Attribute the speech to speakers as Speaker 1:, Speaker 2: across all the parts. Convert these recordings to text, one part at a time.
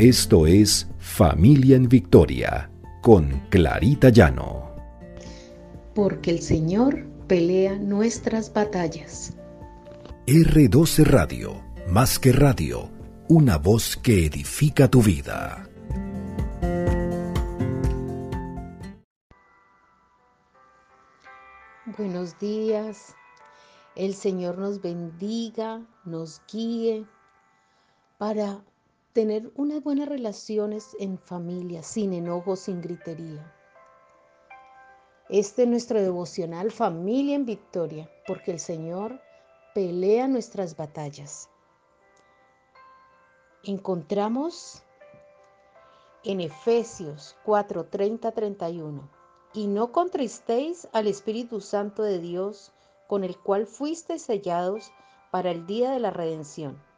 Speaker 1: Esto es Familia en Victoria con Clarita Llano.
Speaker 2: Porque el Señor pelea nuestras batallas.
Speaker 1: R12 Radio, más que radio, una voz que edifica tu vida.
Speaker 2: Buenos días. El Señor nos bendiga, nos guíe para tener unas buenas relaciones en familia, sin enojo, sin gritería. Este es nuestro devocional Familia en Victoria, porque el Señor pelea nuestras batallas. Encontramos en Efesios 4, 30, 31, y no contristéis al Espíritu Santo de Dios, con el cual fuisteis sellados para el día de la redención.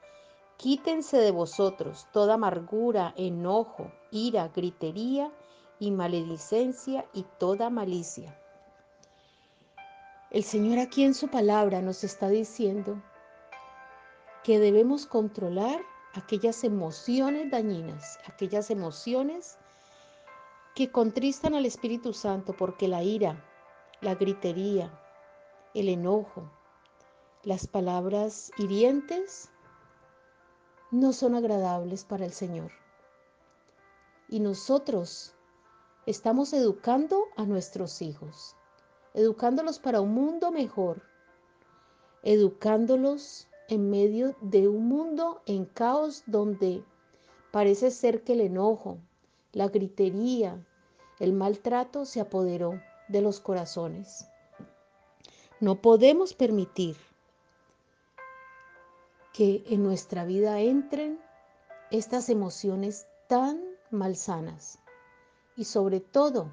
Speaker 2: Quítense de vosotros toda amargura, enojo, ira, gritería y maledicencia y toda malicia. El Señor aquí en su palabra nos está diciendo que debemos controlar aquellas emociones dañinas, aquellas emociones que contristan al Espíritu Santo, porque la ira, la gritería, el enojo, las palabras hirientes no son agradables para el Señor. Y nosotros estamos educando a nuestros hijos, educándolos para un mundo mejor, educándolos en medio de un mundo en caos donde parece ser que el enojo, la gritería, el maltrato se apoderó de los corazones. No podemos permitir que en nuestra vida entren estas emociones tan malsanas y sobre todo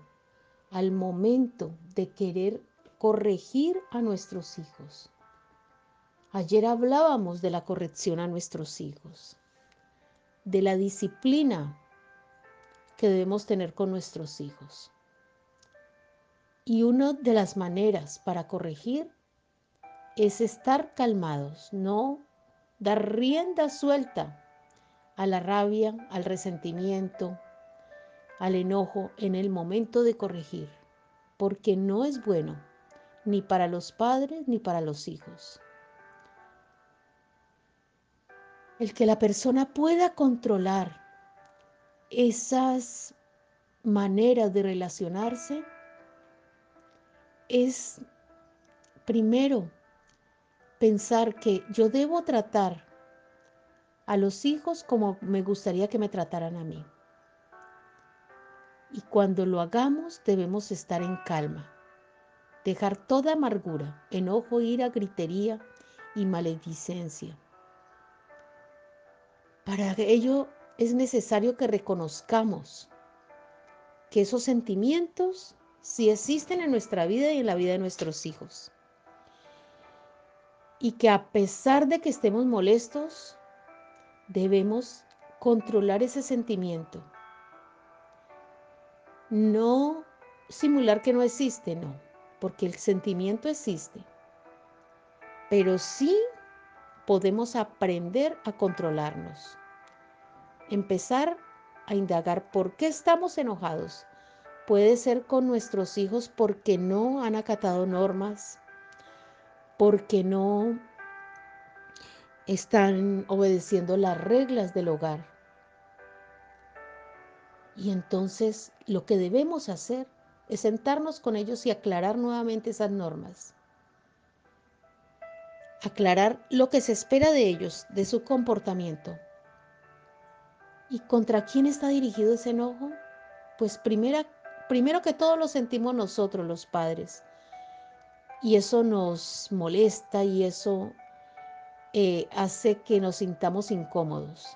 Speaker 2: al momento de querer corregir a nuestros hijos. Ayer hablábamos de la corrección a nuestros hijos, de la disciplina que debemos tener con nuestros hijos. Y una de las maneras para corregir es estar calmados, no dar rienda suelta a la rabia, al resentimiento, al enojo en el momento de corregir, porque no es bueno ni para los padres ni para los hijos. El que la persona pueda controlar esas maneras de relacionarse es primero pensar que yo debo tratar a los hijos como me gustaría que me trataran a mí. Y cuando lo hagamos debemos estar en calma, dejar toda amargura, enojo, ira, gritería y maledicencia. Para ello es necesario que reconozcamos que esos sentimientos sí existen en nuestra vida y en la vida de nuestros hijos y que a pesar de que estemos molestos, debemos controlar ese sentimiento. No simular que no existe, no, porque el sentimiento existe. Pero sí podemos aprender a controlarnos. Empezar a indagar por qué estamos enojados. Puede ser con nuestros hijos porque no han acatado normas, porque no están obedeciendo las reglas del hogar. Y entonces lo que debemos hacer es sentarnos con ellos y aclarar nuevamente esas normas. Aclarar lo que se espera de ellos, de su comportamiento. ¿Y contra quién está dirigido ese enojo? Pues primero que todo lo sentimos nosotros los padres, y eso nos molesta y eso eh, hace que nos sintamos incómodos.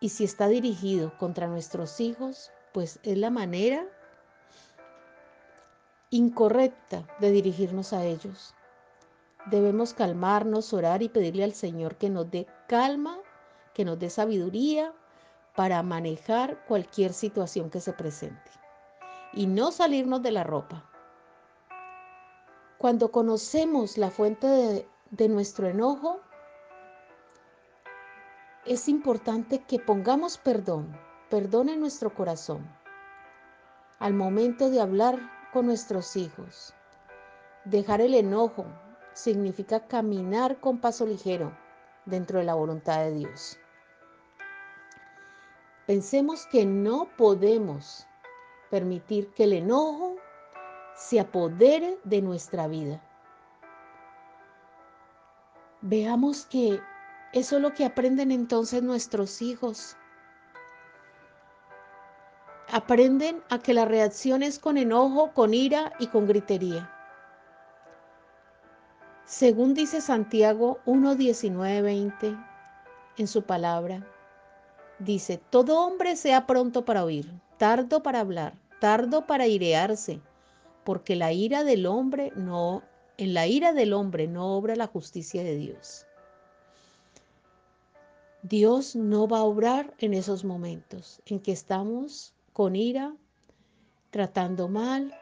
Speaker 2: Y si está dirigido contra nuestros hijos, pues es la manera incorrecta de dirigirnos a ellos. Debemos calmarnos, orar y pedirle al Señor que nos dé calma, que nos dé sabiduría para manejar cualquier situación que se presente. Y no salirnos de la ropa. Cuando conocemos la fuente de, nuestro enojo, es importante que pongamos perdón, perdón en nuestro corazón al momento de hablar con nuestros hijos. Dejar el enojo significa caminar con paso ligero dentro de la voluntad de Dios. Pensemos que no podemos permitir que el enojo se apodere de nuestra vida. Veamos que eso es lo que aprenden entonces nuestros hijos. Aprenden a que la reacción es con enojo, con ira y con gritería. Según dice Santiago 1, 20 en su palabra, dice, todo hombre sea pronto para oír, tardo para hablar, tardo para irearse, porque la ira del hombre no, en la ira del hombre no obra la justicia de Dios. Dios no va a obrar en esos momentos en que estamos con ira, tratando mal.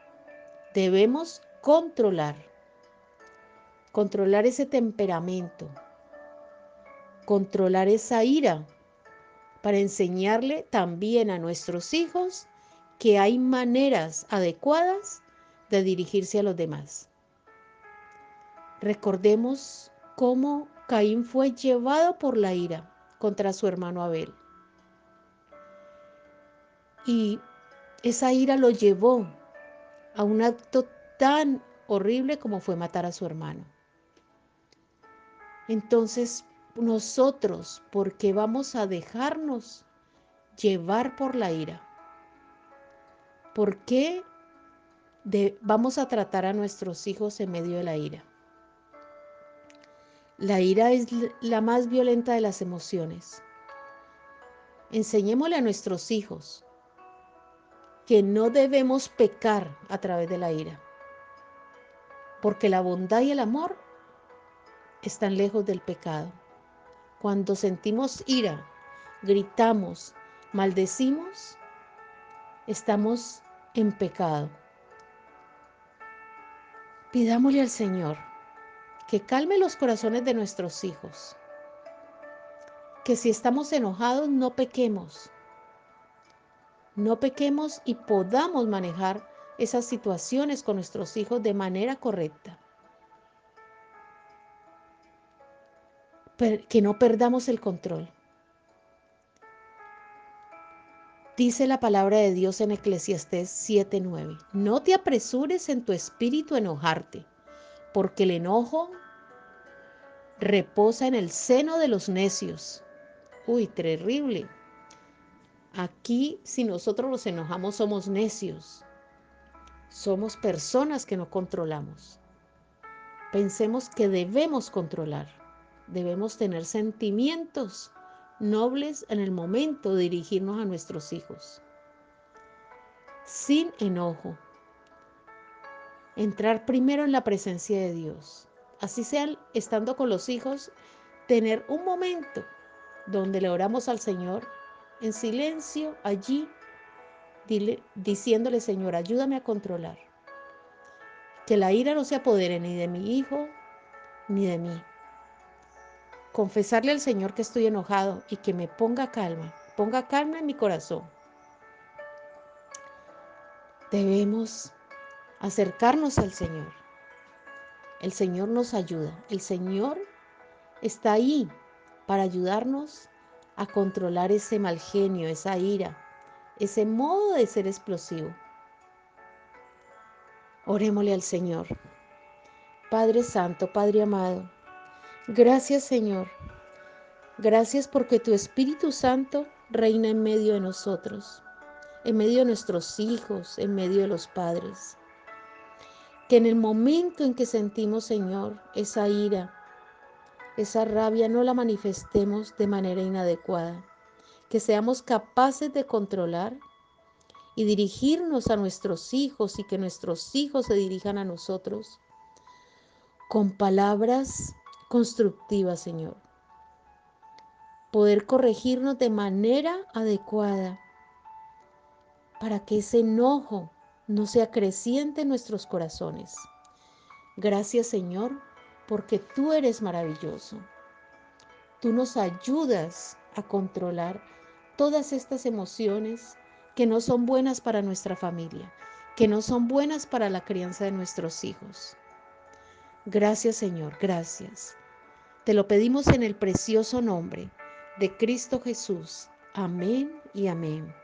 Speaker 2: Debemos controlar, controlar ese temperamento, controlar esa ira para enseñarle también a nuestros hijos que hay maneras adecuadas de dirigirse a los demás. Recordemos cómo Caín fue llevado por la ira contra su hermano Abel. Y esa ira lo llevó a un acto tan horrible como fue matar a su hermano. Entonces, nosotros, ¿por qué vamos a dejarnos llevar por la ira? ¿Por qué vamos a tratar a nuestros hijos en medio de la ira? La ira es la más violenta de las emociones. Enseñémosle a nuestros hijos que no debemos pecar a través de la ira, porque la bondad y el amor están lejos del pecado. Cuando sentimos ira, gritamos, maldecimos, estamos en pecado. Pidámosle al Señor que calme los corazones de nuestros hijos, que si estamos enojados no pequemos, no pequemos y podamos manejar esas situaciones con nuestros hijos de manera correcta. que no perdamos el control. Dice la palabra de Dios en Eclesiastés 7:9, no te apresures en tu espíritu a enojarte, porque el enojo reposa en el seno de los necios. Uy, terrible. Aquí, si nosotros nos enojamos, somos necios. Somos personas que no controlamos. Pensemos que debemos controlar. Debemos tener sentimientos nobles en el momento de dirigirnos a nuestros hijos. Sin enojo. Entrar primero en la presencia de Dios. Así sea estando con los hijos, tener un momento donde le oramos al Señor en silencio allí, diciéndole, Señor, ayúdame a controlar. Que la ira no se apodere ni de mi hijo ni de mí. Confesarle al Señor que estoy enojado y que me ponga calma, ponga calma en mi corazón. Debemos acercarnos al Señor. El Señor nos ayuda. El Señor está ahí para ayudarnos a controlar ese mal genio, esa ira, ese modo de ser explosivo. Orémosle al Señor. Padre Santo, Padre amado, gracias Señor. Gracias porque tu Espíritu Santo reina en medio de nosotros, en medio de nuestros hijos, en medio de los padres. Que en el momento en que sentimos, Señor, esa ira, esa rabia no la manifestemos de manera inadecuada, que seamos capaces de controlar y dirigirnos a nuestros hijos y que nuestros hijos se dirijan a nosotros con palabras constructivas, Señor. Poder corregirnos de manera adecuada para que ese enojo no sea creciente en nuestros corazones. Gracias, Señor, porque tú eres maravilloso. Tú nos ayudas a controlar todas estas emociones que no son buenas para nuestra familia, que no son buenas para la crianza de nuestros hijos. Gracias Señor, gracias. Te lo pedimos en el precioso nombre de Cristo Jesús. Amén y amén.